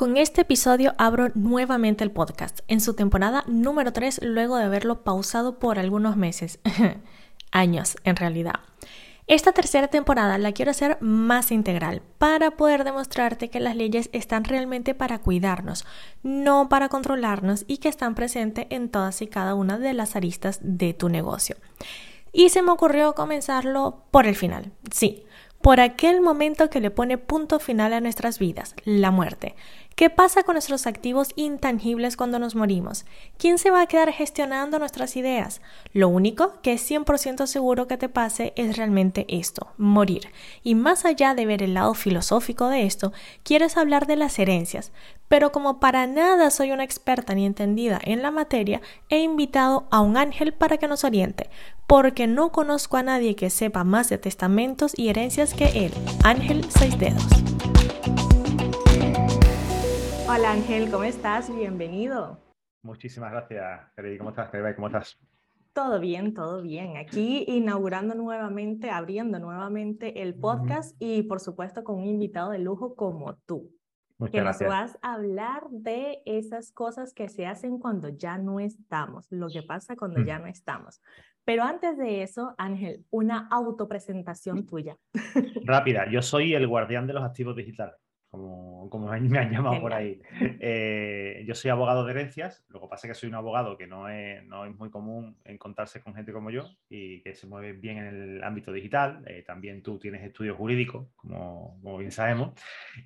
Con este episodio abro nuevamente el podcast, en su temporada número 3 luego de haberlo pausado por algunos meses, años en realidad. Esta tercera temporada la quiero hacer más integral para poder demostrarte que las leyes están realmente para cuidarnos, no para controlarnos y que están presentes en todas y cada una de las aristas de tu negocio. Y se me ocurrió comenzarlo por el final. Sí, por aquel momento que le pone punto final a nuestras vidas, la muerte. ¿Qué pasa con nuestros activos intangibles cuando nos morimos? ¿Quién se va a quedar gestionando nuestras ideas? Lo único que es 100% seguro que te pase es realmente esto, morir. Y más allá de ver el lado filosófico de esto, quieres hablar de las herencias. Pero como para nada soy una experta ni entendida en la materia, he invitado a un ángel para que nos oriente, porque no conozco a nadie que sepa más de testamentos y herencias que él, Ángel Seis Dedos. Hola Ángel, ¿cómo estás? Bienvenido. Muchísimas gracias, Freddy. ¿Cómo estás, ¿Cómo estás? Todo bien, todo bien. Aquí inaugurando nuevamente, abriendo nuevamente el podcast y por supuesto con un invitado de lujo como tú. Muchas que gracias. nos vas a hablar de esas cosas que se hacen cuando ya no estamos, lo que pasa cuando ya no estamos. Pero antes de eso, Ángel, una autopresentación tuya. Rápida, yo soy el guardián de los activos digitales, como, como me han llamado por ahí. Eh, yo soy abogado de herencias, lo que pasa es que soy un abogado que no es, no es muy común encontrarse con gente como yo y que se mueve bien en el ámbito digital. Eh, también tú tienes estudios jurídicos, como, como bien sabemos,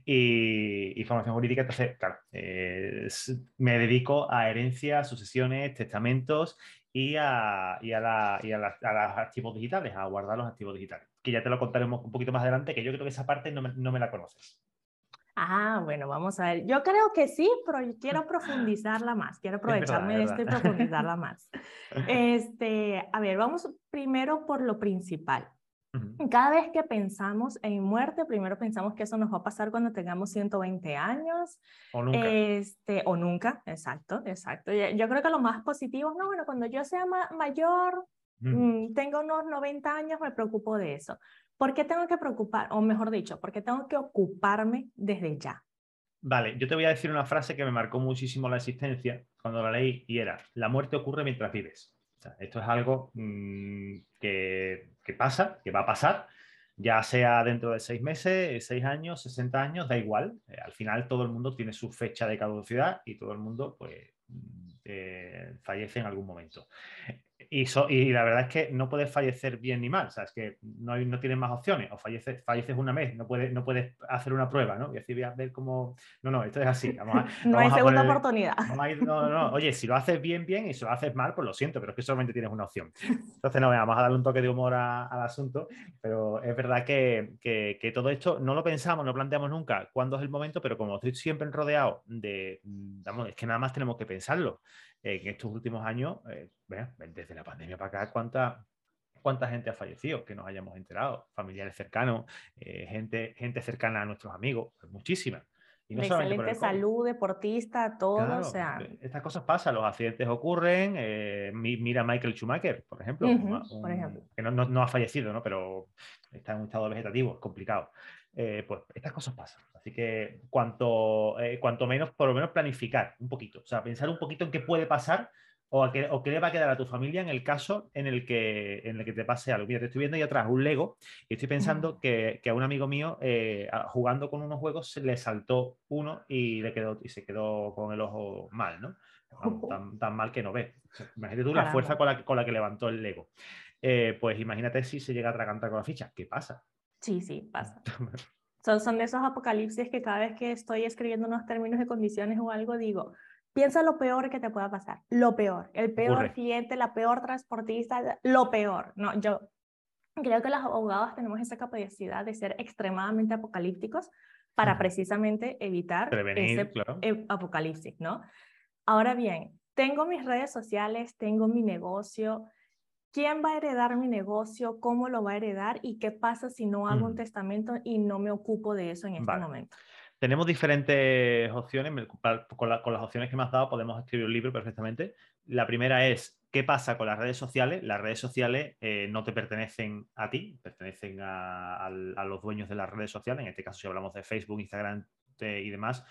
y, y, formación jurídica. Entonces, claro, eh, me dedico a herencias, sucesiones, testamentos y a, y a, la, y a, los activos digitales, a guardar los activos digitales. Que ya te lo contaremos un poquito más adelante, que yo creo que esa parte no me, no me la conoces. Ah, bueno, vamos a ver. Yo creo que sí, pero quiero profundizarla más. Quiero aprovecharme de esto y profundizarla más. Este, a ver, vamos primero por lo principal. Cada vez que pensamos en muerte, primero pensamos que eso nos va a pasar cuando tengamos 120 años. O nunca. Este, o nunca, exacto, exacto. Yo creo que lo más positivo es, no, bueno, cuando yo sea ma mayor, mm. tengo unos 90 años, me preocupo de eso. ¿Por qué tengo que preocupar, o mejor dicho, por qué tengo que ocuparme desde ya? Vale, yo te voy a decir una frase que me marcó muchísimo la existencia cuando la leí y era, la muerte ocurre mientras vives. Esto es algo mmm, que, pasa, que va a pasar, ya sea dentro de seis meses, seis años, 60 años, da igual. Eh, al final todo el mundo tiene su fecha de caducidad y todo el mundo pues, eh, fallece en algún momento. Y, so, y, la verdad es que no puedes fallecer bien ni mal, o sea, es que no, hay, no tienes más opciones, o falleces, falleces una vez, no puedes, no puedes hacer una prueba, ¿no? Y decir, voy a ver cómo... No, no, esto es así. Vamos a, no vamos hay segunda poner, oportunidad. Ir, no, no, oye, si lo haces bien, bien, y si lo haces mal, pues lo siento, pero es que solamente tienes una opción. Entonces, no, vamos a darle un toque de humor a, al asunto, pero es verdad que, que, que, todo esto no lo pensamos, no planteamos nunca cuándo es el momento, pero como estoy siempre rodeado de, vamos, es que nada más tenemos que pensarlo en estos últimos años, eh, desde la pandemia para acá, ¿cuánta, cuánta gente ha fallecido que nos hayamos enterado? Familiares cercanos, eh, gente, gente cercana a nuestros amigos, pues muchísimas. Y no de excelente salud, deportista, todo. Claro, o sea... Estas cosas pasan, los accidentes ocurren. Eh, mira Michael Schumacher, por ejemplo, uh -huh, un, por ejemplo. que no, no, no, ha fallecido, ¿no? pero está en un estado vegetativo, es complicado. Eh, pues estas cosas pasan. Así que cuanto, eh, cuanto menos, por lo menos planificar un poquito, o sea, pensar un poquito en qué puede pasar o, a qué, o qué le va a quedar a tu familia en el caso en el que, en el que te pase algo. Mira, te estoy viendo ahí atrás un Lego y estoy pensando que, que a un amigo mío eh, jugando con unos juegos le saltó uno y, le quedó, y se quedó con el ojo mal, ¿no? Tan, tan mal que no ve. Imagínate tú Caramba. la fuerza con la, con la que levantó el Lego. Eh, pues imagínate si se llega a atragantar con la ficha. ¿Qué pasa? Sí, sí, pasa. son, son de esos apocalipsis que cada vez que estoy escribiendo unos términos y condiciones o algo, digo, piensa lo peor que te pueda pasar, lo peor, el peor cliente, la peor transportista, lo peor. No, yo creo que los abogados tenemos esa capacidad de ser extremadamente apocalípticos para precisamente evitar Prevenir, ese claro. apocalipsis, ¿no? Ahora bien, tengo mis redes sociales, tengo mi negocio, quién va a heredar mi negocio, cómo lo va a heredar y qué pasa si no hago mm. un testamento y no me ocupo de eso en este vale. momento. Tenemos diferentes opciones. Con, la, con, las opciones que me has dado podemos escribir un libro perfectamente. La primera es, ¿qué pasa con las redes sociales? Las redes sociales eh, no te pertenecen a ti, pertenecen a, a, a, los dueños de las redes sociales. En este caso, si hablamos de Facebook, Instagram y demás,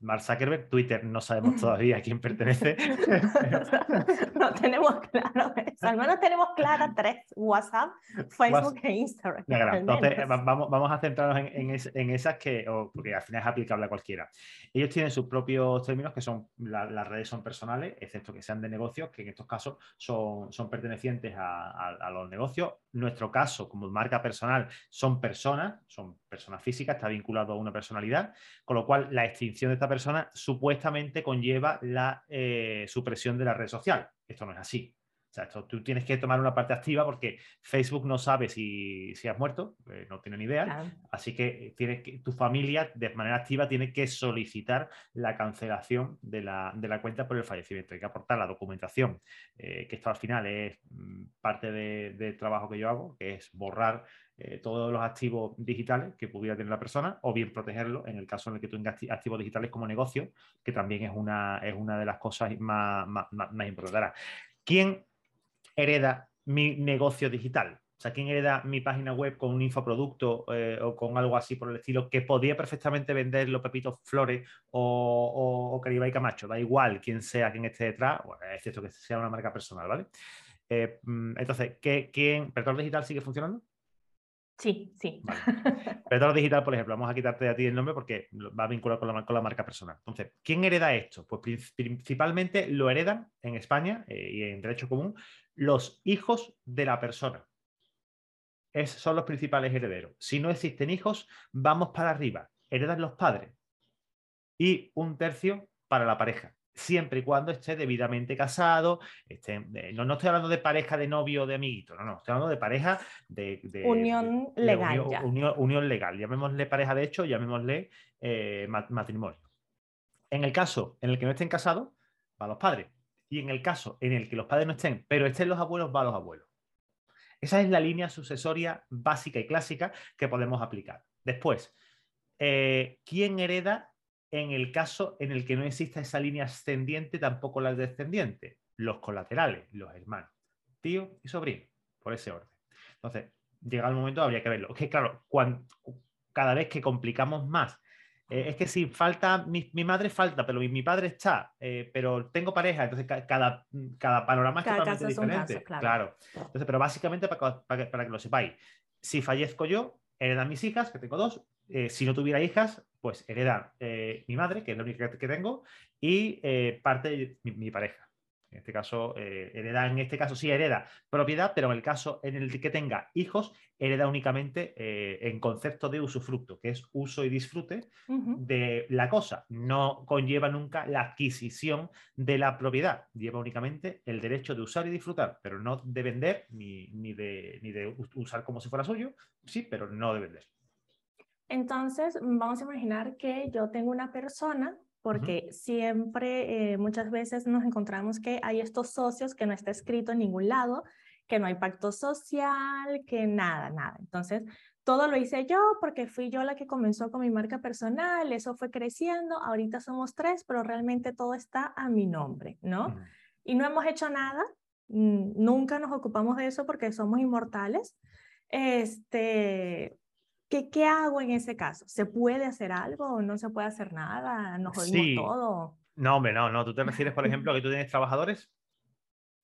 Mark Zuckerberg, Twitter no sabemos todavía a quién pertenece. no tenemos claro Al menos tenemos claras tres, WhatsApp, Facebook e Instagram. Entonces, vamos, vamos, a centrarnos en, en, esas que, porque al final es aplicable a cualquiera. Ellos tienen sus propios términos que son, las redes son personales, excepto que sean de negocios, que en estos casos son, son pertenecientes a, a los negocios. Nuestro caso, como marca personal, son personas, son personas físicas, está vinculado a una personalidad, con lo cual la extinción de esta persona supuestamente conlleva la eh, supresión de la red social. Esto no es así. O sea, esto, tú tienes que tomar una parte activa porque Facebook no sabe si, has muerto, eh, no tiene ni idea. Así que, tienes que tu familia de manera activa tiene que solicitar la cancelación de la, cuenta por el fallecimiento. Hay que aportar la documentación, eh, que esto al final es mm, parte del trabajo que yo hago, que es borrar eh, todos los activos digitales que pudiera tener la persona o bien protegerlo en el caso en el que tú tengas activos digitales como negocio, que también es una, es una de las cosas más, más, importantes. ¿Quién hereda mi negocio digital? O sea, ¿quién hereda mi página web con un infoproducto eh, o con algo así por el estilo que podría perfectamente vender los Pepitos Flores o, o, o Camacho? Da igual quién sea quien esté detrás, bueno, excepto que sea una marca personal, ¿vale? Eh, mm, entonces, ¿qué, ¿quién? ¿Perdón Digital sigue funcionando? Sí, sí. Vale. digital, por ejemplo, vamos a quitarte a ti el nombre porque va a vincular con la, con la marca personal. Entonces, ¿quién hereda esto? Pues principalmente lo heredan en España eh, y en derecho común los hijos de la persona. Es, son los principales herederos. Si no existen hijos, vamos para arriba. Heredan los padres. Y un tercio para la pareja siempre y cuando esté debidamente casado, esté, eh, no, no, estoy hablando de pareja de novio o de amiguito, no, no, estoy hablando de pareja de... unión legal. unión, legal, llamémosle pareja de hecho, llamémosle eh, matrimonio. En el caso en el que no estén casados, va a los padres. Y en el caso en el que los padres no estén, pero estén los abuelos, va a los abuelos. Esa es la línea sucesoria básica y clásica que podemos aplicar. Después, eh, ¿quién hereda en el caso en el que no exista esa línea ascendiente, tampoco la descendiente, los colaterales, los hermanos, tío y sobrino, por ese orden. Entonces, llega el momento, habría que verlo. Es que, claro, cuando, cada vez que complicamos más, eh, es que si falta, mi, madre falta, pero mi, padre está, eh, pero tengo pareja, entonces cada, cada panorama es totalmente diferente. claro. Entonces, pero básicamente para, para, para que lo sepáis, si fallezco yo, heredan mis hijas, que tengo dos, eh, si no tuviera hijas, pues hereda eh, mi madre, que es la única que tengo, y eh, parte de mi, pareja. En este caso, hereda, en este caso sí hereda propiedad, pero en el caso en el que tenga hijos, hereda únicamente en concepto de usufructo, que es uso y disfrute de la cosa. No conlleva nunca la adquisición de la propiedad, lleva únicamente el derecho de usar y disfrutar, pero no de vender ni, ni, de, ni de usar como si fuera suyo, sí, pero no de vender. Entonces, vamos a imaginar que yo tengo una persona, porque siempre, eh, muchas veces nos encontramos que hay estos socios que no está escrito en ningún lado, que no hay pacto social, que nada, nada. Entonces, todo lo hice yo porque fui yo la que comenzó con mi marca personal, eso fue creciendo, ahorita somos tres, pero realmente todo está a mi nombre, ¿no? Y no hemos hecho nada, nunca nos ocupamos de eso porque somos inmortales. Este, ¿Qué, ¿Qué, hago en ese caso? ¿Se puede hacer algo o no se puede hacer nada? ¿Nos jodimos todo? No, hombre, no, no. ¿Tú te refieres, por ejemplo, a que tú tienes trabajadores?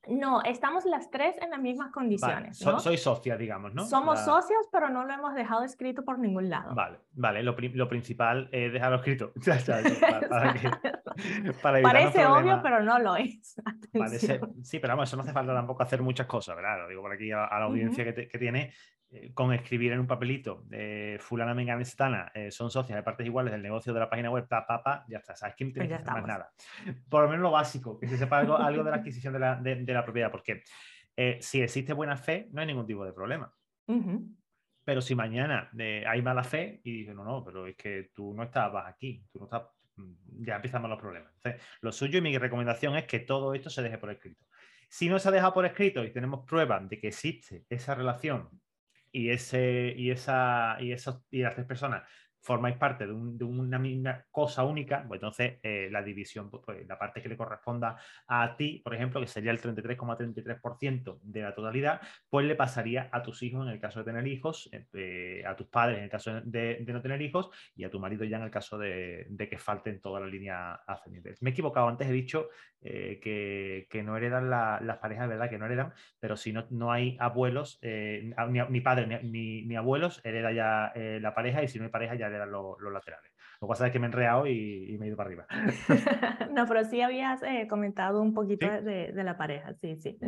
No, estamos las tres en las mismas condiciones. ¿no? soy socia, digamos, ¿no? Somos socios, pero no lo hemos dejado escrito por ningún lado. Vale, vale. Lo, lo principal es dejarlo escrito. Parece obvio, pero no lo es. sí, pero vamos, eso no hace falta tampoco hacer muchas cosas, ¿verdad? Lo digo por aquí a, la audiencia que, que, tiene. Eh, con escribir en un papelito, de fulana, mengana, eh, son socias de partes iguales del negocio de la página web, pa, pa, pa, ya está. ¿Sabes quién tiene pues que más nada? Por lo menos lo básico, que se sepa algo, algo de la adquisición de la, de, la propiedad, porque eh, si existe buena fe, no hay ningún tipo de problema. Pero si mañana hay mala fe y dices, no, no, pero es que tú no estabas aquí, tú no estás, mm, ya empiezan los problemas. Entonces, lo suyo y mi recomendación es que todo esto se deje por escrito. Si no se ha dejado por escrito y tenemos pruebas de que existe esa relación y, ese, y, esa, y, esos, y las tres personas formáis parte de, una misma cosa única, pues entonces eh, la división, pues, pues, la parte que le corresponda a ti, por ejemplo, que sería el 33,33% de la totalidad, pues le pasaría a tus hijos en el caso de tener hijos, eh, a tus padres en el caso de, no tener hijos y a tu marido ya en el caso de, que falten toda la línea ascendiente. Me he equivocado, antes he dicho eh, que, no heredan las parejas, ¿verdad? Que no heredan, pero si no, no hay abuelos, ni, padres ni, ni, abuelos, hereda ya la pareja y si no hay pareja ya eran los, laterales. Lo que pasa es que me he enreado y, me he ido para arriba. no, pero sí habías eh, comentado un poquito de, la pareja, sí, sí.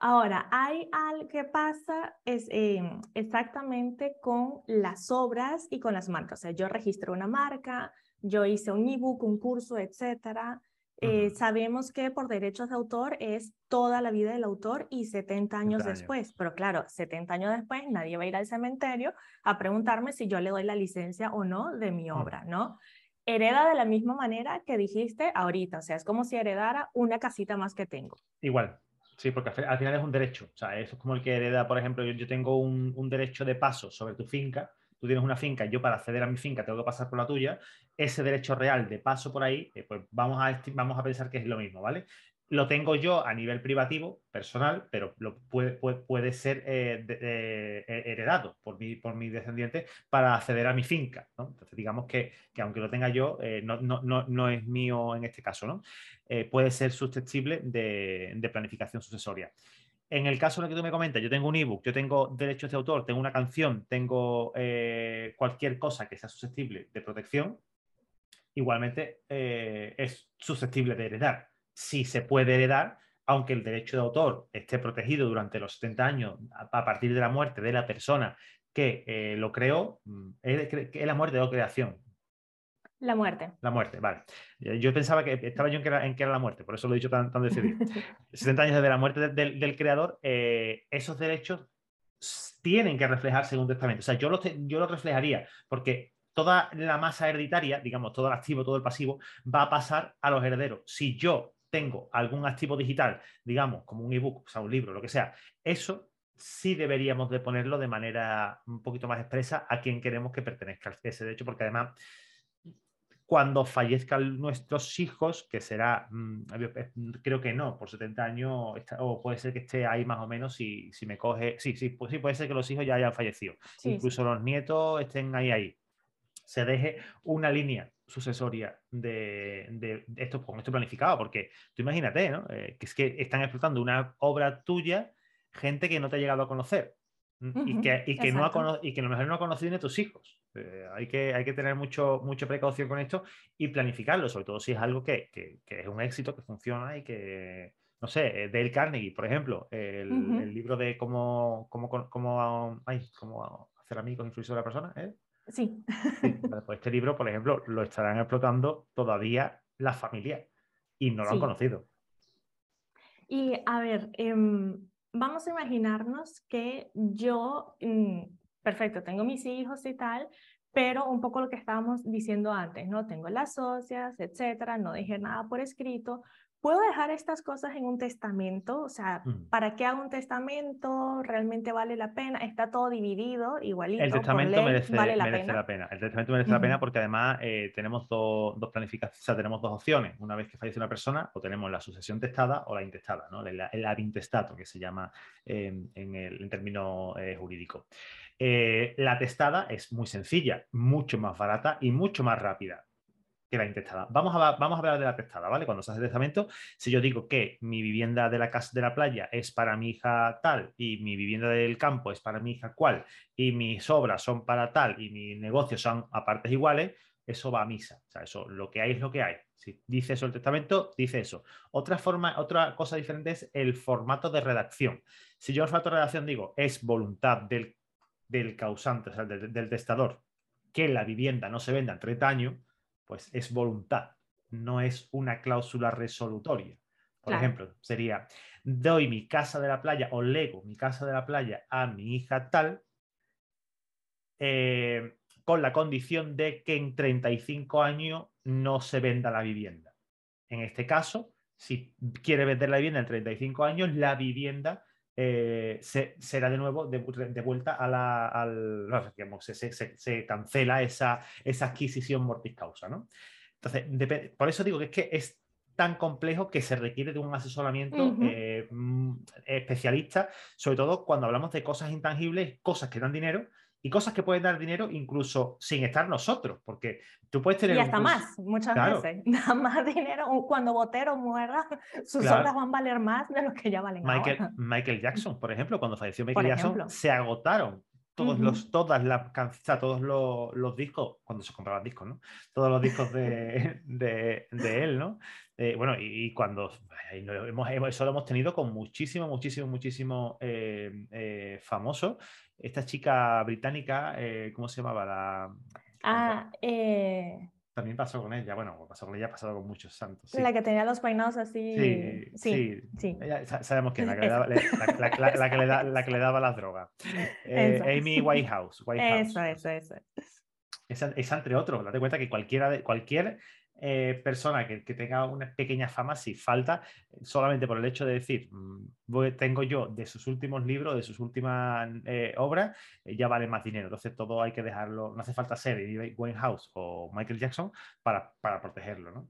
Ahora, hay algo que pasa es, em, exactamente con las obras y con las marcas. O sea, yo registré una marca, yo hice un ebook, un curso, etcétera. Eh, sabemos que por derechos de autor es toda la vida del autor y 70 años después, pero claro, 70 años después nadie va a ir al cementerio a preguntarme si yo le doy la licencia o no de mi obra, ¿no? Hereda de la misma manera que dijiste ahorita, o sea, es como si heredara una casita más que tengo. Igual, Sí, porque al final es un derecho. O sea, eso es como el que hereda, por ejemplo, yo, tengo un, un, derecho de paso sobre tu finca tú tienes una finca, yo para acceder a mi finca tengo que pasar por la tuya, ese derecho real de paso por ahí, eh, pues vamos a, vamos a pensar que es lo mismo, ¿vale? Lo tengo yo a nivel privativo, personal, pero lo puede, puede, ser eh, eh, heredado por mi, por mi descendiente para acceder a mi finca. ¿no? Entonces, digamos que, aunque lo tenga yo, no, no, es mío en este caso. ¿no? puede ser susceptible de, de planificación sucesoria. En el caso en el que tú me comentas, yo tengo un ebook, yo tengo derechos de autor, tengo una canción, tengo eh, cualquier cosa que sea susceptible de protección, igualmente eh, es susceptible de heredar. Si se puede heredar, aunque el derecho de autor esté protegido durante los 70 años a partir de la muerte de la persona que eh, lo creó, mm, es la muerte de creación, la muerte. La muerte, vale. Yo pensaba que estaba yo en que era, en que era la muerte, por eso lo he dicho tan, tan decidido. 70 años desde la muerte del, creador, eh, esos derechos tienen que reflejarse en un testamento. O sea, yo lo, yo lo reflejaría, porque toda la masa hereditaria, digamos, todo el activo, todo el pasivo, va a pasar a los herederos. Si yo tengo algún activo digital, digamos, como un ebook, o sea, un libro, lo que sea, eso sí deberíamos de ponerlo de manera un poquito más expresa a quien queremos que pertenezca ese derecho, porque además cuando fallezcan nuestros hijos, que será, mm, eh, creo que no, por 70 años, o puede ser que esté ahí más o menos si, si me coge, sí, sí, pues sí, puede ser que los hijos ya hayan fallecido, incluso los nietos estén ahí, ahí. Se deje una línea sucesoria de, esto con esto planificado, porque tú imagínate, ¿no? Eh, que es que están explotando una obra tuya gente que no te ha llegado a conocer y, que, y, que no ha y que a lo mejor no ha conocido ni a tus hijos. Eh, hay, que, hay que tener mucho, mucha precaución con esto y planificarlo, sobre todo si es algo que, es un éxito, que funciona y que, no sé, eh, Dale Carnegie, por ejemplo, el, libro de cómo, cómo, cómo, cómo hacer amigos, influir sobre la persona, ¿eh? Sí. pues este libro, por ejemplo, lo estarán explotando todavía las familias y no lo han conocido. Y a ver, em, vamos a imaginarnos que yo mm, perfecto, tengo mis hijos y tal, pero un poco lo que estábamos diciendo antes, ¿no? Tengo las socias, etcétera, no dejé nada por escrito, ¿Puedo dejar estas cosas en un testamento? O sea, mm. ¿para qué hago un testamento? ¿Realmente vale la pena? ¿Está todo dividido igualito? El testamento merece, la, pena? El testamento merece la pena porque además eh, tenemos dos, dos planificaciones, o sea, tenemos dos opciones. Una vez que fallece una persona, o tenemos la sucesión testada o la intestada, ¿no? El, el que se llama en, el, en término eh, jurídico. Eh, la testada es muy sencilla, mucho más barata y mucho más rápida la intestada. Vamos a, vamos a hablar de la testada, ¿vale? Cuando se hace testamento, si yo digo que mi vivienda de la casa de la playa es para mi hija tal y mi vivienda del campo es para mi hija cual y mis obras son para tal y mis negocios son a partes iguales, eso va a misa. O sea, eso, lo que hay es lo que hay. Si dice eso el testamento, dice eso. Otra forma, otra cosa diferente es el formato de redacción. Si yo en el formato de redacción digo es voluntad del, causante, o sea, del, del testador, que la vivienda no se venda en 30 años, pues es voluntad, no es una cláusula resolutoria. Por ejemplo, sería, doy mi casa de la playa o lego mi casa de la playa a mi hija tal, eh, con la condición de que en 35 años no se venda la vivienda. En este caso, si quiere vender la vivienda en 35 años, la vivienda eh, se, será de nuevo de, vuelta a la, al, digamos, se, se, cancela esa, esa adquisición mortis causa, ¿no? Entonces, por eso digo que es que es tan complejo que se requiere de un asesoramiento eh, mm, especialista, sobre todo cuando hablamos de cosas intangibles, cosas que dan dinero y cosas que pueden dar dinero incluso sin estar nosotros, porque tú puedes tener... Y hasta más, muchas veces. Da más dinero. Cuando Botero muera, sus obras van a valer más de lo que ya valen Michael, ahora. Michael Jackson, por ejemplo, cuando falleció Michael Jackson, se agotaron todos los, todas las canciones, todos los, discos, cuando se compraban discos, ¿no? Todos los discos de, de, él, ¿no? Eh, bueno, y, cuando hemos, eso lo hemos tenido con muchísimo, muchísimo, muchísimo eh, eh, famoso. Esta chica británica, ¿cómo se llamaba? La, ah, eh... También pasó con ella, bueno, pasó con ella, ha pasado con muchos santos. La que tenía los peinados así. Sí, sí. sí. sabemos quién, la que, le daba, la, que le la que le daba las drogas. Eh, Amy Whitehouse. Eso, eso, eso. Esa, esa, entre otros, date cuenta que cualquiera de, cualquier eh, persona que, tenga una pequeña fama, si falta, solamente por el hecho de decir, mm, tengo yo de sus últimos libros, de sus últimas eh, obras, eh, ya vale más dinero. Entonces todo hay que dejarlo, no hace falta ser Wayne House o Michael Jackson para, protegerlo, ¿no?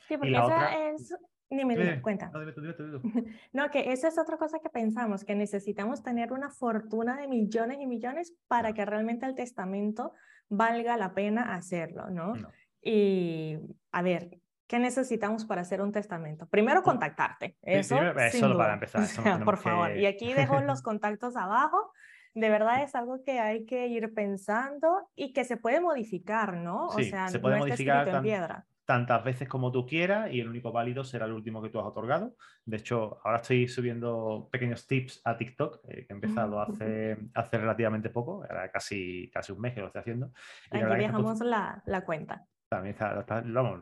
Sí, porque esa es... Ni me di cuenta. No, que esa es otra cosa que pensamos, que necesitamos tener una fortuna de millones y millones para que realmente el testamento valga la pena hacerlo, ¿no? no. Y a ver, ¿qué necesitamos para hacer un testamento? Primero contactarte. Eso, eso para empezar. por favor. Y aquí dejo los contactos abajo. De verdad es algo que hay que ir pensando y que se puede modificar, ¿no? o sea, se puede modificar en piedra tantas veces como tú quieras y el único válido será el último que tú has otorgado. De hecho, ahora estoy subiendo pequeños tips a TikTok, eh, que he empezado hace, hace relativamente poco, era casi, casi un mes que lo estoy haciendo. Aquí viajamos la, la cuenta. También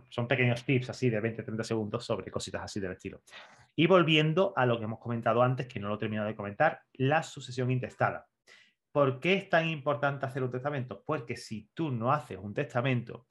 son pequeños tips así de 20-30 segundos sobre cositas así del estilo. Y volviendo a lo que hemos comentado antes, que no lo he terminado de comentar, la sucesión intestada. ¿Por qué es tan importante hacer un testamento? Porque si tú no haces un testamento,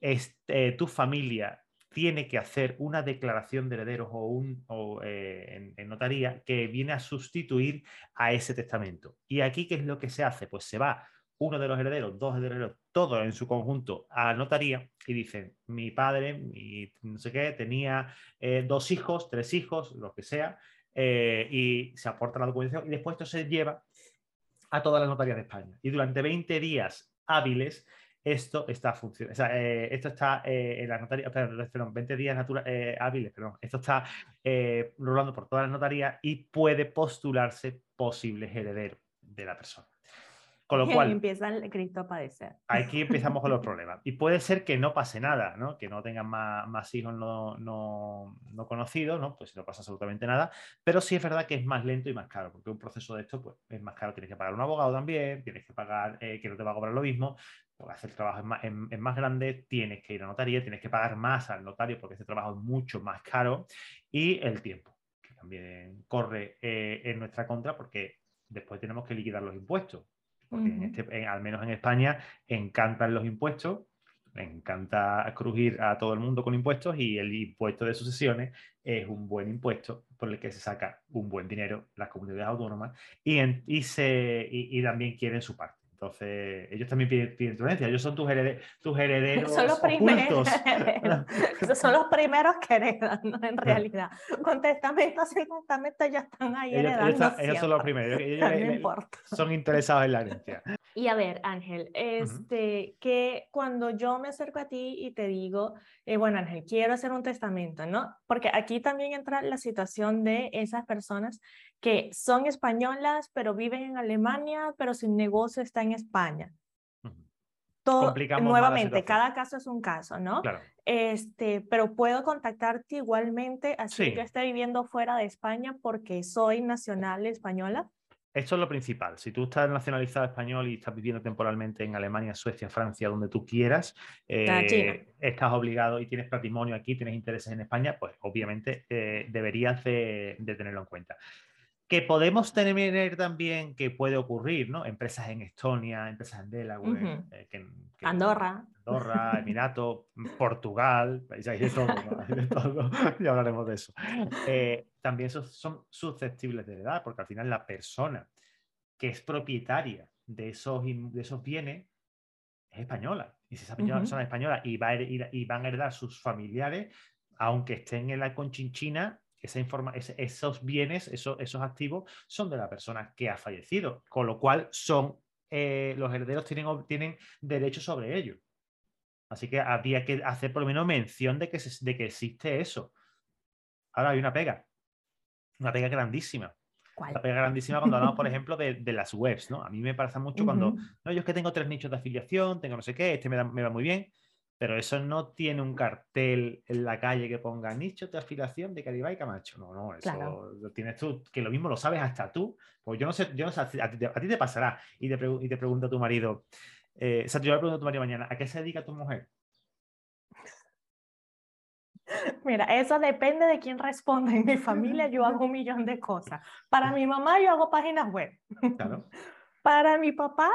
este, tu familia tiene que hacer una declaración de herederos o, un, eh, en, notaría que viene a sustituir a ese testamento. ¿Y aquí qué es lo que se hace? Pues se va uno de los herederos, dos herederos, todos en su conjunto a notaría y dicen, mi padre, mi no sé qué, tenía eh, dos hijos, tres hijos, lo que sea, eh, y se aporta la documentación y después esto se lleva a todas las notarías de España. Y durante 20 días hábiles esto está funcionando. Eh, esto está en las notarías, perdón, 20 días hábiles, perdón. Esto está rolando por todas las notarías y puede postularse posibles herederos de la persona. Con lo cual. empieza el Cristo a padecer. Aquí empezamos con los problemas. Y puede ser que no pase nada, ¿no? Que no tengan más, hijos no, no, conocidos, ¿no? Pues no pasa absolutamente nada. Pero sí es verdad que es más lento y más caro, porque un proceso de esto, pues es más caro. Tienes que pagar un abogado también, tienes que pagar eh, que no te va a cobrar lo mismo. Porque hacer el trabajo es más, grande, tienes que ir a notaría, tienes que pagar más al notario porque este trabajo es mucho más caro. Y el tiempo, que también corre eh, en nuestra contra porque después tenemos que liquidar los impuestos porque este, al menos en España encantan los impuestos, encanta crujir a todo el mundo con impuestos y el impuesto de sucesiones es un buen impuesto por el que se saca un buen dinero las comunidades autónomas y, y, se, y también quieren su parte. Entonces, ellos también piden, tu herencia, ellos son tus, tus herederos son los Primeros, son los primeros que heredan, ¿no? en realidad. Con testamento, sin testamento ya están ahí heredando. Ellos, son los primeros, ellos, son interesados en la herencia. Y a ver, Ángel, este, que cuando yo me acerco a ti y te digo, eh, bueno, Ángel, quiero hacer un testamento, ¿no? Porque aquí también entra la situación de esas personas que son españolas, pero viven en Alemania, pero su negocio está en España. Todo, nuevamente, cada caso es un caso, ¿no? Claro. Este, pero puedo contactarte igualmente, así que esté viviendo fuera de España porque soy nacional española. Esto es lo principal. Si tú estás nacionalizado español y estás viviendo temporalmente en Alemania, Suecia, Francia, donde tú quieras, eh, estás obligado y tienes patrimonio aquí, tienes intereses en España, pues obviamente eh, deberías de, tenerlo en cuenta. Que podemos tener también que puede ocurrir, ¿no? Empresas en Estonia, empresas en Delaware, eh, Andorra. Andorra, Emirato, Portugal, países de todo, de todo, ya hablaremos de eso. Eh, también son, son susceptibles de heredar, porque al final la persona que es propietaria de esos, de esos bienes es española. Y si esa persona es española y, va a y van a heredar sus familiares, aunque estén en la conchinchina, esa informa esos bienes, esos, esos activos son de la persona que ha fallecido, con lo cual son eh, los herederos tienen, tienen derecho sobre ellos. Así que habría que hacer por lo menos mención de que, de que existe eso. Ahora hay una pega, una pega grandísima. Una pega grandísima cuando hablamos, por ejemplo, de, las webs, ¿no? A mí me pasa mucho cuando, no, yo es que tengo tres nichos de afiliación, tengo no sé qué, este me, me va muy bien, pero eso no tiene un cartel en la calle que ponga nicho de afiliación de Caribay y Camacho. No, no, eso lo tienes tú, que lo mismo lo sabes hasta tú. Pues yo no sé, yo no sé, a ti, te pasará. Y te, y te pregunta tu marido, eh, o sea, yo le pregunto a tu marido mañana, ¿a qué se dedica tu mujer? Mira, eso depende de quién responde. En mi familia yo hago un millón de cosas. Para mi mamá yo hago páginas web. Claro. Para mi papá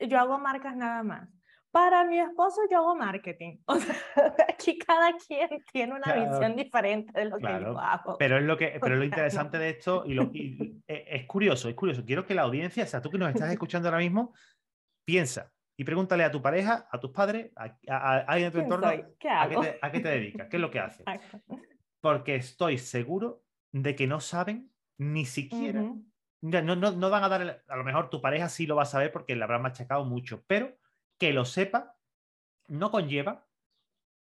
yo hago marcas nada más. Para mi esposo yo hago marketing. O sea, aquí cada quien tiene una visión diferente de lo que yo hago. Pero es lo, que, pero lo interesante de esto, y, lo, e, es curioso, es curioso. Quiero que la audiencia, o sea, tú que nos estás escuchando ahora mismo, piensa y pregúntale a tu pareja, a tus padres, a, alguien de tu entorno, ¿A, qué te, dedicas? ¿Qué es lo que haces? Porque estoy seguro de que no saben ni siquiera. no, no, no, van a dar, a lo mejor tu pareja sí lo va a saber porque le habrá machacado mucho, pero que lo sepa no conlleva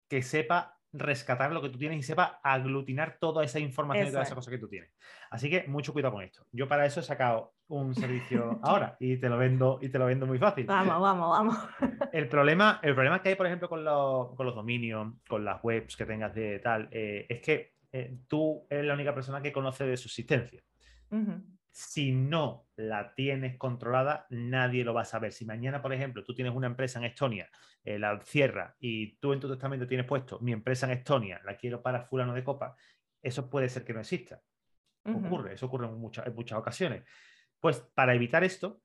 que sepa rescatar lo que tú tienes y sepa aglutinar toda esa información y toda esa cosa que tú tienes. Así que mucho cuidado con esto. Yo para eso he sacado un servicio ahora y te lo vendo y te lo vendo muy fácil. Vamos, vamos, vamos. El problema, el problema que hay, por ejemplo, con los, con los dominios, con las webs que tengas de tal, eh, es que eh, tú eres la única persona que conoce de su existencia si no la tienes controlada, nadie lo va a saber. Si mañana, por ejemplo, tú tienes una empresa en Estonia, eh, la cierra y tú en tu testamento tienes puesto mi empresa en Estonia, la quiero para fulano de copa, eso puede ser que no exista. Ocurre, eso ocurre en muchas, muchas ocasiones. Pues para evitar esto,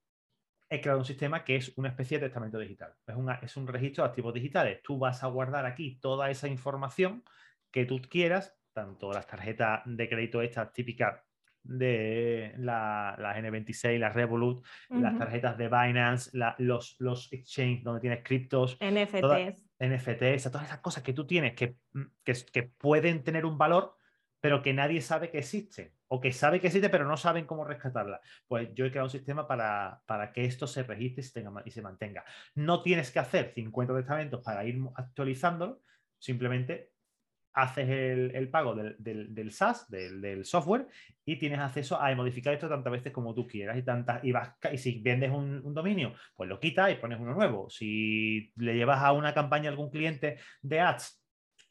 he creado un sistema que es una especie de testamento digital. Es, es un registro de activos digitales. Tú vas a guardar aquí toda esa información que tú quieras, tanto las tarjetas de crédito estas típicas de la, N26, la Revolut, las tarjetas de Binance, los, los exchanges donde tienes criptos, NFTs. NFTs, todas esas cosas que tú tienes mm, que, que, pueden tener un valor, pero que nadie sabe que existe, o que sabe que existe, pero no saben cómo rescatarla. Pues yo he creado un sistema para, para que esto se registre y se, tenga, y se mantenga. No tienes que hacer 50 testamentos para ir actualizándolo, simplemente haces el, pago del, del, SaaS, del, software, y tienes acceso a modificar esto tantas veces como tú quieras. Y, tantas, y, vas, y si vendes un, dominio, pues lo quitas y pones uno nuevo. Si le llevas a una campaña a algún cliente de ads,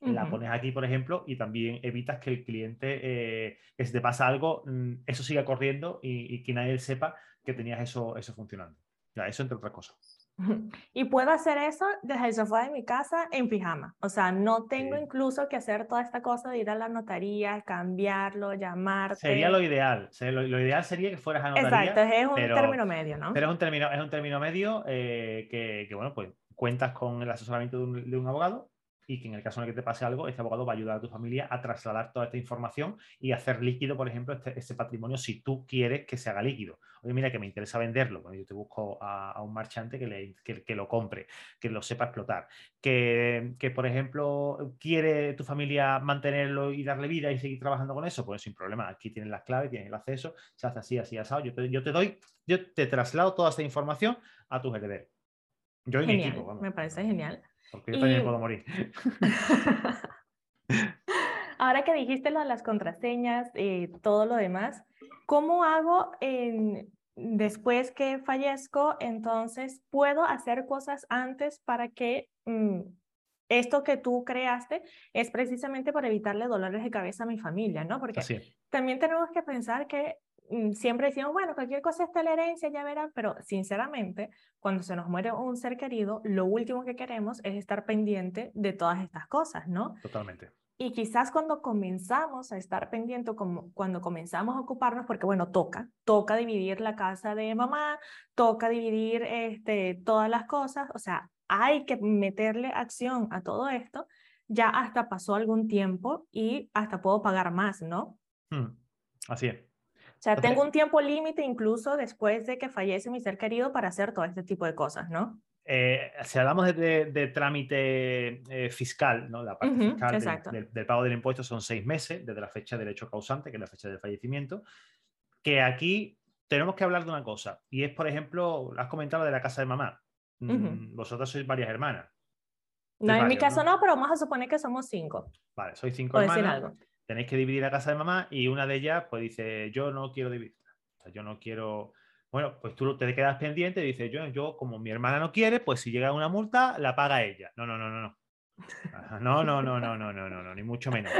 la pones aquí, por ejemplo, y también evitas que el cliente, eh, que si te pasa algo, mm, eso siga corriendo y, que nadie sepa que tenías eso, eso funcionando. Ya, eso entre otras cosas. Y puedo hacer eso desde el sofá de mi casa en pijama. O sea, no tengo incluso que hacer toda esta cosa de ir a la notaría, cambiarlo, llamarte. Sería lo ideal. Lo, ideal sería que fueras a notaría. Exacto, es un término medio, ¿no? Pero es un término, es un término medio eh, que, que, bueno, pues cuentas con el asesoramiento de un, de un abogado y que en el caso en el que te pase algo, este abogado va a ayudar a tu familia a trasladar toda esta información y hacer líquido, por ejemplo, este, este patrimonio si tú quieres que se haga líquido. Oye, mira, que me interesa venderlo, bueno, yo te busco a, un marchante que, le, que, lo compre, que lo sepa explotar. Que, que, por ejemplo, quiere tu familia mantenerlo y darle vida y seguir trabajando con eso, pues sin problema. Aquí tienes las claves, tienes el acceso, se hace así, así, asado. Yo te, yo te doy, yo te traslado toda esta información a tus herederos. Yo y mi equipo. Me parece genial. Porque yo también puedo morir. Ahora que dijiste lo de las contraseñas y todo lo demás, ¿cómo hago en, después que fallezco? Entonces, ¿puedo hacer cosas antes para que mm, esto que tú creaste es precisamente para evitarle dolores de cabeza a mi familia, ¿no? Porque también tenemos que pensar que siempre decimos, bueno, cualquier cosa está la herencia, ya verán, pero sinceramente, cuando se nos muere un ser querido, lo último que queremos es estar pendiente de todas estas cosas, ¿no? Totalmente. Y quizás cuando comenzamos a estar pendiente, como cuando comenzamos a ocuparnos, porque bueno, toca, toca dividir la casa de mamá, toca dividir este, todas las cosas, o sea, hay que meterle acción a todo esto, ya hasta pasó algún tiempo y hasta puedo pagar más, ¿no? Hmm, así es. O sea, tengo un tiempo límite incluso después de que fallece mi ser querido para hacer todo este tipo de cosas, ¿no? Eh, si hablamos de, trámite eh, fiscal, ¿no? la parte fiscal del, pago del impuesto son seis meses desde la fecha del hecho causante, que es la fecha del fallecimiento, que aquí tenemos que hablar de una cosa, y es, por ejemplo, has comentado de la casa de mamá. Mm, vosotras sois varias hermanas. No, en mi caso ¿no? pero vamos a suponer que somos cinco. Vale, sois cinco hermanas. Tenéis que dividir la casa de mamá y una de ellas pues dice, yo no quiero dividirla. O sea, yo no quiero bueno, pues tú te quedas pendiente y dices, yo, yo, como mi hermana no quiere, pues si llega una multa, la paga ella. No, no, no, no, no. No, no, no, no, no, no, no, no, ni mucho menos.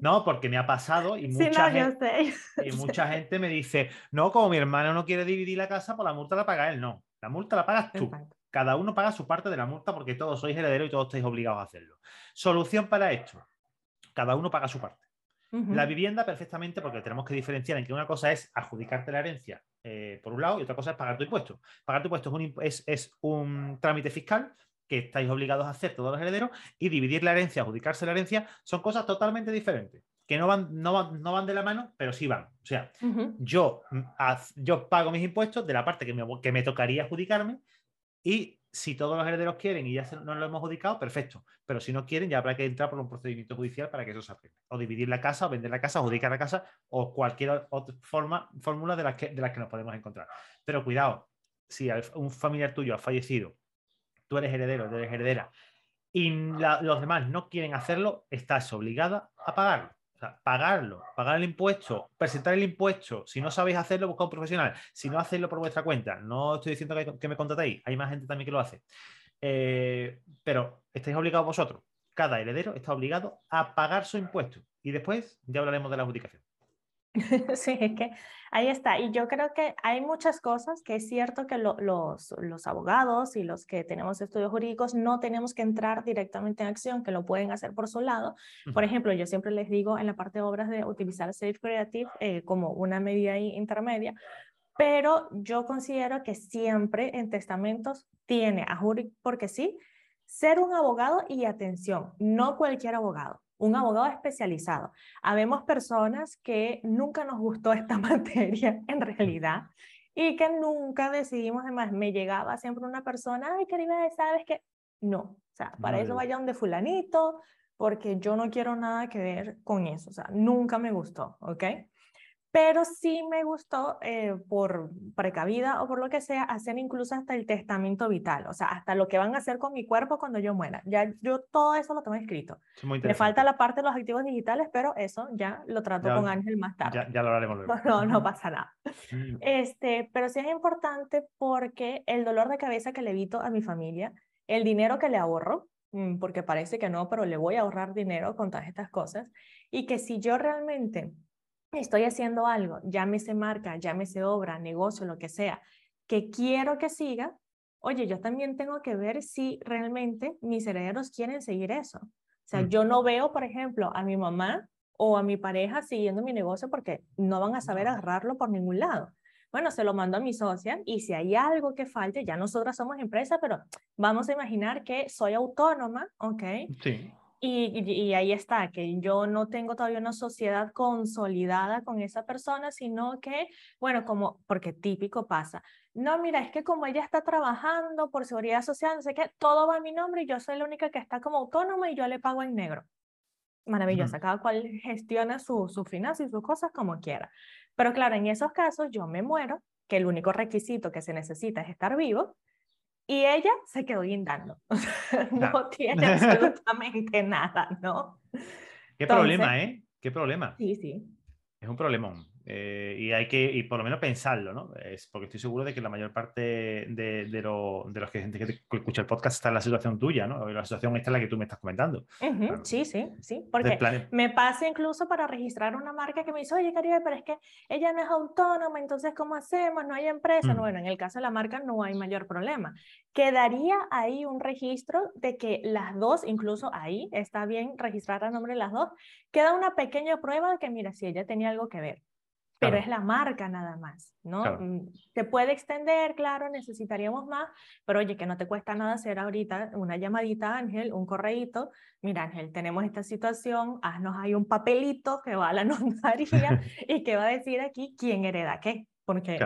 No, porque me ha pasado y mucha, gente, y mucha gente me dice, no, como mi hermana no quiere dividir la casa, pues la multa la paga él. No, la multa la pagas tú. Cada uno paga su parte de la multa porque todos sois herederos y todos estáis obligados a hacerlo. Solución para esto. Cada uno paga su parte. La vivienda perfectamente porque tenemos que diferenciar en que una cosa es adjudicarte la herencia eh, por un lado y otra cosa es pagar tu impuesto. Pagar tu impuesto es un, trámite fiscal que estáis obligados a hacer todos los herederos y dividir la herencia, adjudicarse la herencia, son cosas totalmente diferentes, que no van, no van, de la mano, pero sí van. O sea, yo, mm, yo pago mis impuestos de la parte que me, que me tocaría adjudicarme y si todos los herederos quieren y ya no lo hemos adjudicado, perfecto. Pero si no quieren, ya habrá que entrar por un procedimiento judicial para que eso se aplique. O dividir la casa, o vender la casa, o adjudicar la casa, o cualquier otra forma, fórmula de las, que, de las que nos podemos encontrar. Pero cuidado, si un familiar tuyo ha fallecido, tú eres heredero, tú eres heredera, y los demás no quieren hacerlo, estás obligada a pagarlo. O sea, pagarlo, pagar el impuesto, presentar el impuesto. Si no sabéis hacerlo, busca un profesional. Si no, hacedlo por vuestra cuenta. No estoy diciendo que, me contratéis. Hay más gente también que lo hace. Eh, pero estáis obligados vosotros. Cada heredero está obligado a pagar su impuesto. Y después ya hablaremos de la adjudicación. Sí, es que ahí está. Y yo creo que hay muchas cosas que es cierto que los, los, abogados y los que tenemos estudios jurídicos no tenemos que entrar directamente en acción, que lo pueden hacer por su lado. Por ejemplo, yo siempre les digo en la parte de obras de utilizar Safe Creative eh, como una medida intermedia, pero yo considero que siempre en testamentos tiene a jury, porque sí, ser un abogado y atención, no cualquier abogado un abogado especializado. Habemos personas que nunca nos gustó esta materia en realidad y que nunca decidimos, además, me llegaba siempre una persona, ay, querida, ¿sabes qué? No, o sea, para eso vaya de fulanito, porque yo no quiero nada que ver con eso, o sea, nunca me gustó, ¿ok? Pero sí me gustó eh, por precavida o por lo que sea hacer incluso hasta el testamento vital, o sea, hasta lo que van a hacer con mi cuerpo cuando yo muera. Ya yo todo eso lo tengo escrito. Me falta la parte de los activos digitales, pero eso ya lo trato con Ángel más tarde. Ya, lo haremos luego. No, no pasa nada. Este, pero sí es importante porque el dolor de cabeza que le evito a mi familia, el dinero que le ahorro, mm, porque parece que no, pero le voy a ahorrar dinero con todas estas cosas, y que si yo realmente estoy haciendo algo, llámese marca, llámese obra, negocio, lo que sea, que quiero que siga, oye, yo también tengo que ver si realmente mis herederos quieren seguir eso. O sea, mm. yo no veo, por ejemplo, a mi mamá o a mi pareja siguiendo mi negocio porque no van a saber agarrarlo por ningún lado. Bueno, se lo mando a mi socia y si hay algo que falte, ya nosotras somos empresa, pero vamos a imaginar que soy autónoma, ¿ok? Sí. Y, ahí está, que yo no tengo todavía una sociedad consolidada con esa persona, sino que, bueno, como, porque típico pasa, no, mira, es que como ella está trabajando por seguridad social, no sé qué, todo va a mi nombre y yo soy la única que está como autónoma y yo le pago en negro. Maravillosa, cada cual gestiona sus su finanzas y sus cosas como quiera. Pero claro, en esos casos yo me muero, que el único requisito que se necesita es estar vivo, y ella se quedó guindando. no tiene absolutamente nada, ¿no? Qué problema, ¿eh? Qué problema. Sí, sí. Es un problemón. Eh, y hay que, y por lo menos pensarlo, ¿no? Es porque estoy seguro de que la mayor parte de, de, los que gente que escucha el podcast está en la situación tuya, ¿no? La situación esta es la que tú me estás comentando. Sí, sí, sí. Porque me pasa incluso para registrar una marca que me dice, oye, Caribe, pero es que ella no es autónoma, entonces, ¿cómo hacemos? No hay empresa. Mm. Bueno, en el caso de la marca no hay mayor problema. Quedaría ahí un registro de que las dos, incluso ahí está bien registrar a nombre de las dos, queda una pequeña prueba de que, mira, si ella tenía algo que ver pero es la marca nada más, ¿no? Mm, te puede extender, claro, necesitaríamos más, pero oye, que no te cuesta nada hacer ahorita una llamadita, Ángel, un correíto, mira, Ángel, tenemos esta situación, haznos ahí un papelito que va a la notaría y que va a decir aquí quién hereda qué, porque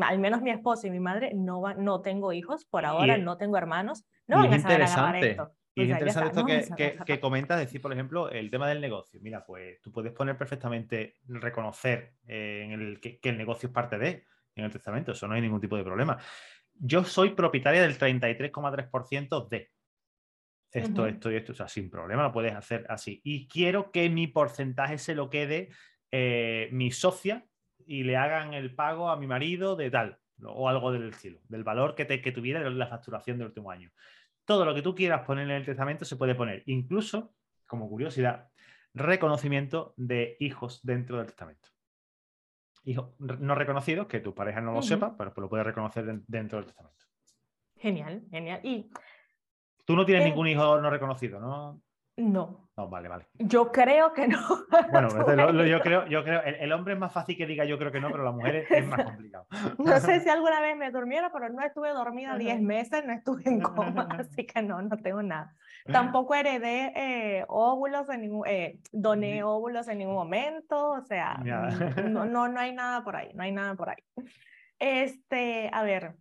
al menos mi esposo y mi madre no, va, no tengo hijos, por ahora no tengo hermanos, no van a saber esto. Y es interesante esto que, que, comentas, decir, por ejemplo, el tema del negocio. Mira, pues tú puedes poner perfectamente, reconocer eh, en el, que, el negocio es parte de, en el testamento, eso no hay ningún tipo de problema. Yo soy propietaria del 33,3% de esto, esto y esto, o sea, sin problema lo puedes hacer así. Y quiero que mi porcentaje se lo quede eh, mi socia y le hagan el pago a mi marido de tal, o algo del estilo, del valor que, te, que tuviera la facturación del último año todo lo que tú quieras poner en el testamento se puede poner, incluso, como curiosidad, reconocimiento de hijos dentro del testamento. Hijos no reconocidos, que tu pareja no lo sepa, pero lo puedes reconocer dentro del testamento. Genial, genial. Y tú no tienes ningún hijo no reconocido, ¿no? No. No, vale, vale. Yo creo que no. Bueno, yo creo, yo creo, el, hombre es más fácil que diga yo creo que no, pero la mujer es, más complicado. No sé si alguna vez me durmiera, pero no estuve dormida 10 meses, no estuve en coma, así que no, no tengo nada. Tampoco heredé eh, óvulos en ningún, eh, doné óvulos en ningún momento, o sea, no, no, no hay nada por ahí, no hay nada por ahí. Este, a ver,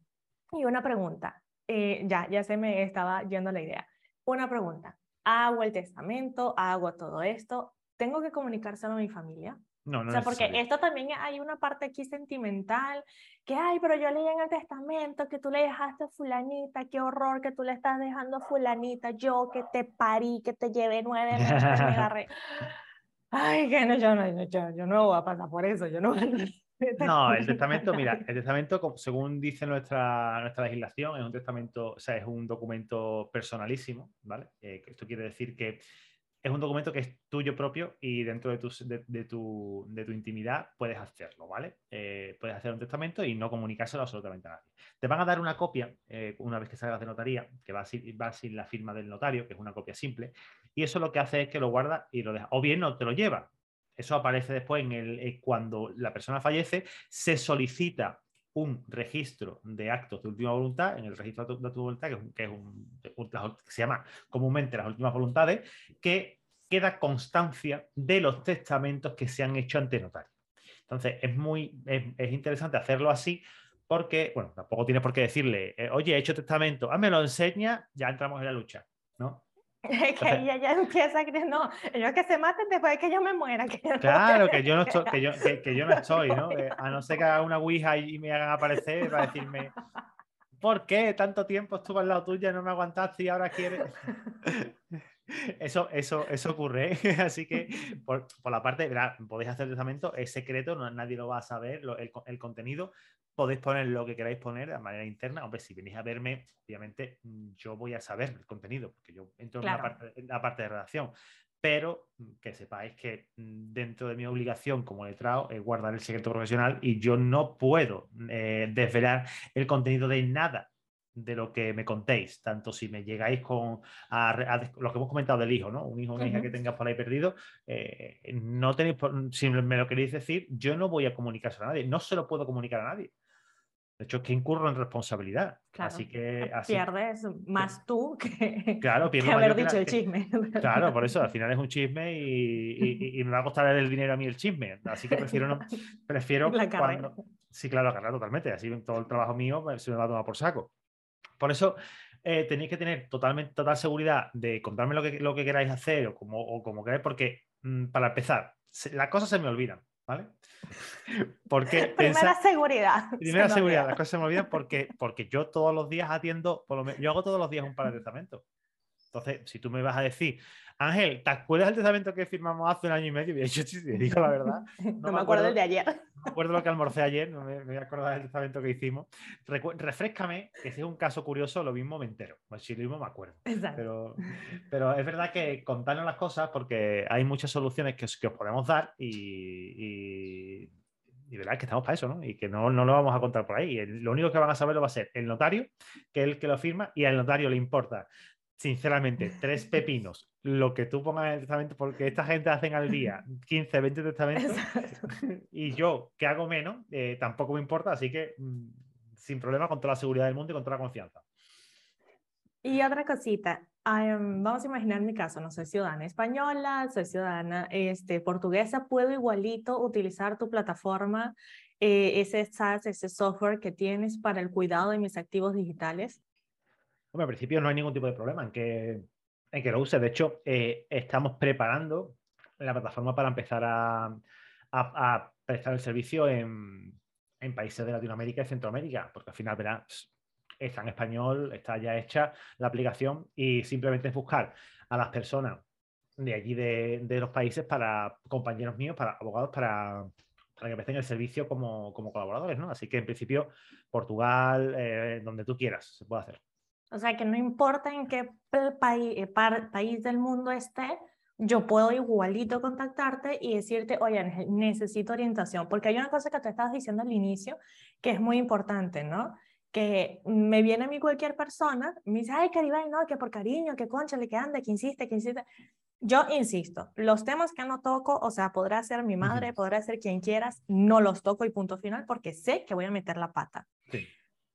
y una pregunta, eh, ya, ya se me estaba yendo la idea. Una pregunta hago el testamento, hago todo esto, tengo que comunicárselo a mi familia. No, no o sea, porque esto también hay una parte aquí sentimental, que, ay, pero yo leí en el testamento que tú le dejaste a fulanita, qué horror que tú le estás dejando a fulanita, yo que te parí, que te llevé nueve meses, me Ay, que no, yo no, yo, yo no voy a pasar por eso, yo no No, el testamento, mira, el testamento, según dice nuestra, nuestra legislación, es un testamento, o sea, es un documento personalísimo, ¿vale? Eh, esto quiere decir que es un documento que es tuyo propio y dentro de tu, de, tu, de tu intimidad puedes hacerlo, ¿vale? Eh, puedes hacer un testamento y no comunicárselo absolutamente a nadie. Te van a dar una copia eh, una vez que salgas de notaría, que va sin, va sin la firma del notario, que es una copia simple, y eso lo que hace es que lo guarda y lo deja. O bien no te lo lleva, eso aparece después en el, eh, cuando la persona fallece, se solicita un registro de actos de última voluntad, en el registro de última voluntad, que, es un, se llama comúnmente las últimas voluntades, que queda constancia de los testamentos que se han hecho ante notario. Entonces, es muy es, interesante hacerlo así porque, bueno, tampoco tienes por qué decirle, eh, oye, he hecho testamento, ah, me lo enseña, ya entramos en la lucha, ¿no? que ella ya empieza a creer, no, ellos que se maten después de que yo me muera. claro, que yo no estoy, que yo, que, yo no estoy, ¿no? Eh, a no ser que haga una ouija y, me hagan aparecer para decirme, ¿por qué tanto tiempo estuve al lado tuyo y no me aguantaste y ahora quieres? Eso, eso, eso ocurre, ¿eh? así que por, la parte, podéis hacer el testamento, es secreto, nadie lo va a saber, el, el, contenido, podéis poner lo que queráis poner de manera interna. Hombre, si venís a verme, obviamente mm, yo voy a saber el contenido, porque yo entro en, la parte, la parte de redacción. Pero mm, que sepáis que mm, dentro de mi obligación como letrado es guardar el secreto profesional y yo no puedo eh, desvelar el contenido de nada de lo que me contéis, tanto si me llegáis con lo que hemos comentado del hijo, ¿no? Un hijo o una hija que tengas por ahí perdido, eh, no tenéis, si me lo queréis decir, yo no voy a comunicarse a nadie, no se lo puedo comunicar a nadie. De hecho, es que incurro en responsabilidad. así que. pierdes más tú que, claro, que haber dicho el chisme. Claro, por eso, al final es un chisme y, me va a costar el dinero a mí el chisme. Así que prefiero. No, prefiero La cuando... Sí, claro, la carrera totalmente. Así todo el trabajo mío pues, se me va a tomar por saco. Por eso. Eh, tenéis que tener totalmente, total seguridad de contarme lo que, lo que queráis hacer o como, o como queráis, porque mm, para empezar, las cosas se me olvidan. ¿vale? Porque primera seguridad. Primera seguridad, las cosas se me olvidan porque, porque yo todos los días atiendo, por lo menos, yo hago todos los días un par de testamentos. Entonces, si tú me vas a decir, Ángel, ¿te acuerdas del testamento que firmamos hace un año y medio? Y yo te digo la verdad. No, me acuerdo del de ayer. No me acuerdo lo que almorcé ayer, no me, voy a acordar del testamento que hicimos. refrescame, que si es un caso curioso, lo mismo me entero. Pues si lo mismo me acuerdo. Pero, pero es verdad que contarnos las cosas, porque hay muchas soluciones que, que os podemos dar y, y verdad que estamos para eso, ¿no? Y que no, no, lo vamos a contar por ahí. lo único que van a saber lo va a ser el notario, que es el que lo firma, y al notario le importa sinceramente, tres pepinos, lo que tú pongas en el testamento, porque esta gente hacen al día 15, 20 testamentos y yo, que hago menos, eh, tampoco me importa, así que mm, sin problema con toda la seguridad del mundo y con toda la confianza. Y otra cosita, vamos a imaginar mi caso, no soy ciudadana española, soy ciudadana este, portuguesa, ¿puedo igualito utilizar tu plataforma, eh, ese SaaS, ese software que tienes para el cuidado de mis activos digitales? Bueno, al principio no hay ningún tipo de problema en que, en que lo use. De hecho, eh, estamos preparando la plataforma para empezar a, prestar el servicio en, países de Latinoamérica y Centroamérica, porque al final, verás, está en español, está ya hecha la aplicación y simplemente es buscar a las personas de allí de, los países para compañeros míos, para abogados, para, que presten el servicio como, colaboradores, ¿no? Así que en principio, Portugal, eh, donde tú quieras, se puede hacer. O sea, que no importa en qué país, eh, país del mundo esté, yo puedo igualito contactarte y decirte, oye, necesito orientación, porque hay una cosa que te estabas diciendo al inicio que es muy importante, ¿no? Que me viene a mí cualquier persona, me dice, ay, Caribay, no, que por cariño, que concha, le que anda, que insiste, que insiste. Yo insisto, los temas que no toco, o sea, podrá ser mi madre, podrá ser quien quieras, no los toco y punto final, porque sé que voy a meter la pata. Sí.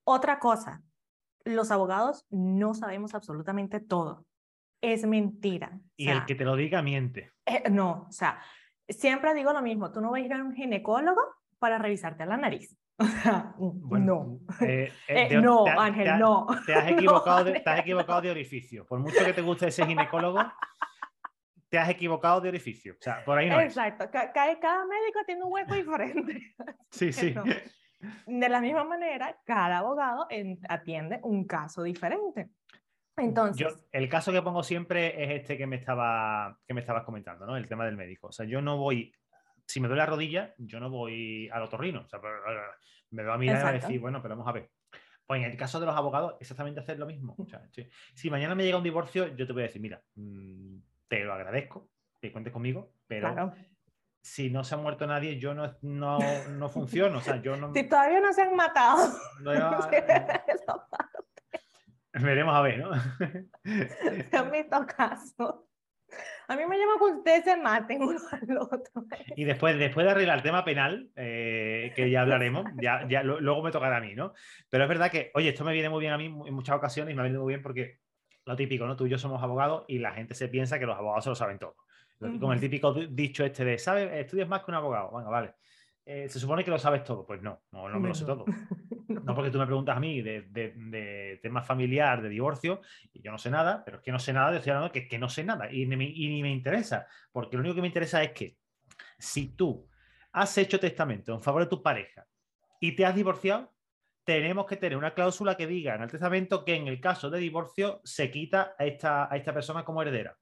Otra cosa, los abogados no sabemos absolutamente todo. Es mentira. Y el que te lo diga miente. Eh, no, o sea, siempre digo lo mismo, tú no vas a ir a un ginecólogo para revisarte la nariz. O sea, no. Eh, eh, no, Ángel, no. Te has, equivocado de, te has equivocado de orificio. Por mucho que te guste ese ginecólogo, te has equivocado de orificio. O sea, por ahí no Exacto. Cada, médico tiene un hueco diferente. Sí, sí. De la misma manera, cada abogado atiende un caso diferente. Entonces, el caso que pongo siempre es este que me, estaba, que me estabas comentando, ¿no? El tema del médico. O sea, yo no voy, si me duele la rodilla, yo no voy al otorrino. O sea, me va a mirar y a decir, bueno, pero vamos a ver. Pues en el caso de los abogados, exactamente hacer lo mismo. O sea, si mañana me llega un divorcio, yo te voy a decir, mira, mm, te lo agradezco, que cuentes conmigo, pero si no se ha muerto nadie, yo no, no, no funciono. O sea, yo no... Si todavía no se han matado. Veremos a ver, ¿no? se han visto casos. A mí me llama que ustedes se maten uno al otro. Y después, después de arreglar el tema penal, eh, que ya hablaremos, ya, ya luego me tocará a mí, ¿no? Pero es verdad que, oye, esto me viene muy bien a mí en muchas ocasiones y me ha venido muy bien porque lo típico, ¿no? Tú y yo somos abogados y la gente se piensa que los abogados se lo saben todo. Con el típico dicho este de, ¿sabes? Estudias más que un abogado. Bueno, vale. Eh, se supone que lo sabes todo. Pues no, no, me lo sé todo. No porque tú me preguntas a mí de, de, tema familiar, de divorcio, y yo no sé nada, pero es que no sé nada, estoy hablando que, que no sé nada y ni, y ni me interesa. Porque lo único que me interesa es que si tú has hecho testamento en favor de tu pareja y te has divorciado, tenemos que tener una cláusula que diga en el testamento que en el caso de divorcio se quita a esta, a esta persona como heredera.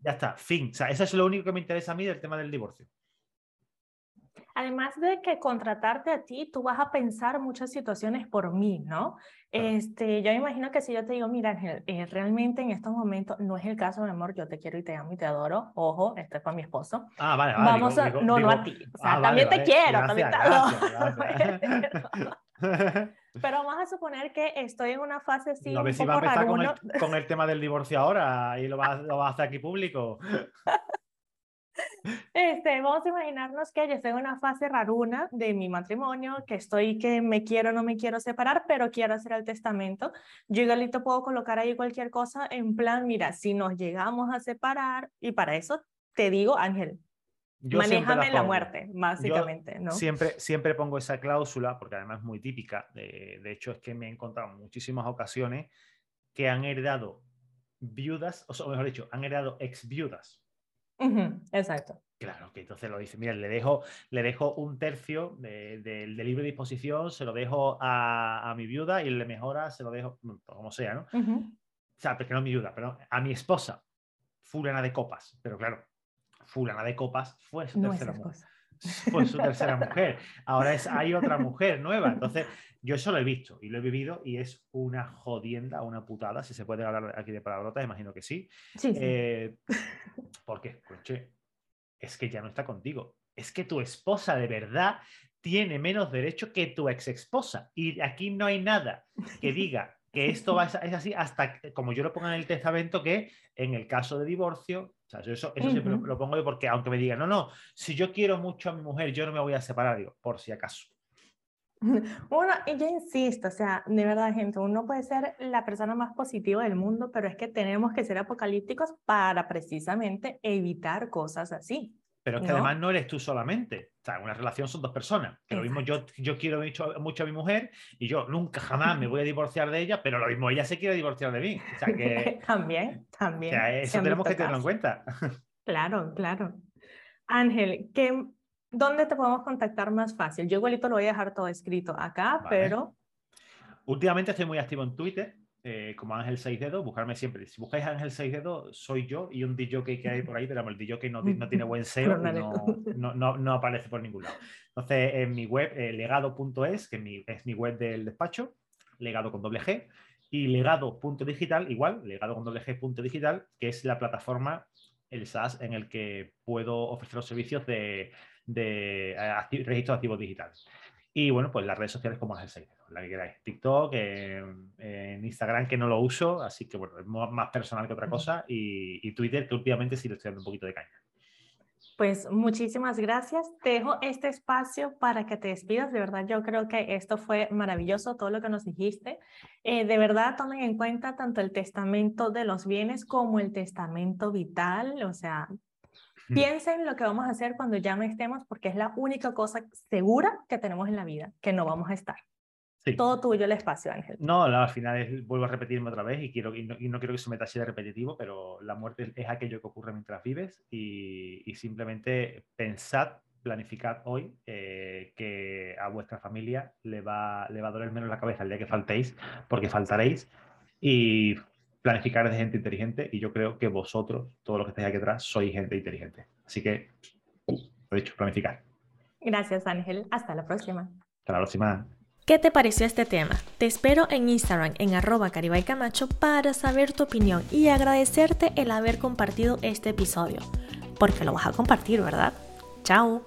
Ya está, fin. O sea, eso es lo único que me interesa a mí del tema del divorcio. Además de que contratarte a ti, tú vas a pensar muchas situaciones por mí, ¿no? Este, yo imagino que si yo te digo, mira, Ángel, eh, realmente en estos momentos no es el caso, mi amor, yo te quiero y te amo y te adoro. Ojo, esto es para mi esposo. Ah, vale, vale. Vamos a, no, no a ti. O sea, ah, también te quiero, también te adoro. Pero vamos a suponer que estoy en una fase así. No, a ver si va a empezar con el, con el, tema del divorcio ahora y lo vas, lo vas a hacer aquí público. Este, vamos a imaginarnos que yo estoy en una fase raruna de mi matrimonio, que estoy que me quiero, no me quiero separar, pero quiero hacer el testamento. Yo igualito puedo colocar ahí cualquier cosa en plan, mira, si nos llegamos a separar, y para eso te digo, Ángel, Manéjame la, muerte, básicamente, ¿no? Siempre, siempre pongo esa cláusula, porque además es muy típica. De, de, hecho, es que me he encontrado en muchísimas ocasiones que han heredado viudas, o mejor dicho, han heredado ex viudas. exacto. Claro, que entonces lo dice, mira, le dejo, le dejo un tercio del de, libre disposición, se lo dejo a, a, mi viuda y le mejora, se lo dejo, como sea, ¿no? sea, que no mi ayuda, pero a mi esposa, fulana de copas, pero claro, fulana de copas fue su tercera mujer. Fue su tercera mujer. Ahora es, hay otra mujer nueva. Entonces, yo eso lo he visto y lo he vivido y es una jodienda, una putada. Si se puede hablar aquí de palabrotas, imagino que sí. sí, eh, ¿Por qué? Pues, es que ya no está contigo. Es que tu esposa de verdad tiene menos derecho que tu ex esposa. Y aquí no hay nada que diga que esto va, es así hasta, como yo lo pongo en el testamento, que en el caso de divorcio, o sea, eso, eso siempre lo, pongo yo porque aunque me digan, no, no, si yo quiero mucho a mi mujer, yo no me voy a separar, digo, por si acaso. Bueno, y yo insisto, o sea, de verdad, gente, uno puede ser la persona más positiva del mundo, pero es que tenemos que ser apocalípticos para precisamente evitar cosas así. Pero es que además no eres tú solamente. O sea, una relación son dos personas. Que lo mismo yo, yo quiero mucho, mucho, a mi mujer y yo nunca jamás me voy a divorciar de ella, pero lo mismo ella se quiere divorciar de mí. O sea, que, también, también. O sea, eso tenemos que tenerlo en cuenta. Claro, claro. Ángel, ¿qué, ¿dónde te podemos contactar más fácil? Yo igualito lo voy a dejar todo escrito acá, pero... Últimamente estoy muy activo en Twitter. Eh, como Ángel 6 dedos, buscarme siempre. Si buscáis Ángel 6 dedos, soy yo y un DJ que hay por ahí, pero el DJ no, no tiene buen SEO no, no, no, aparece por ningún lado. Entonces, en mi web, eh, legado.es, que es mi, web del despacho, legado con doble G, y legado.digital, igual, legado con doble G digital, que es la plataforma, el SaaS, en el que puedo ofrecer los servicios de, de, de registro de activos digitales. Y bueno, pues las redes sociales como es el 6 la que queráis. TikTok, en Instagram que no lo uso, así que bueno, es más personal que otra cosa. Y, Twitter que últimamente sí le estoy dando un poquito de caña. Pues muchísimas gracias. Te dejo este espacio para que te despidas. De verdad, yo creo que esto fue maravilloso, todo lo que nos dijiste. Eh, de verdad, tomen en cuenta tanto el testamento de los bienes como el testamento vital. O sea, Piensen lo que vamos a hacer cuando ya no estemos, porque es la única cosa segura que tenemos en la vida, que no vamos a estar. Todo tuyo el espacio, Ángel. No, al final vuelvo a repetirme otra vez y, quiero, y, no, quiero que se meta así de repetitivo, pero la muerte es aquello que ocurre mientras vives y, simplemente pensad, planificad hoy eh, que a vuestra familia le va, le va a doler menos la cabeza el día que faltéis, porque faltaréis. Y planificar de gente inteligente y yo creo que vosotros, todos los que estáis aquí atrás, sois gente inteligente. Así que, lo dicho, planificar. Gracias, Ángel. Hasta la próxima. Hasta la próxima. ¿Qué te pareció este tema? Te espero en Instagram en arroba caribaycamacho para saber tu opinión y agradecerte el haber compartido este episodio. Porque lo vas a compartir, ¿verdad? Chao.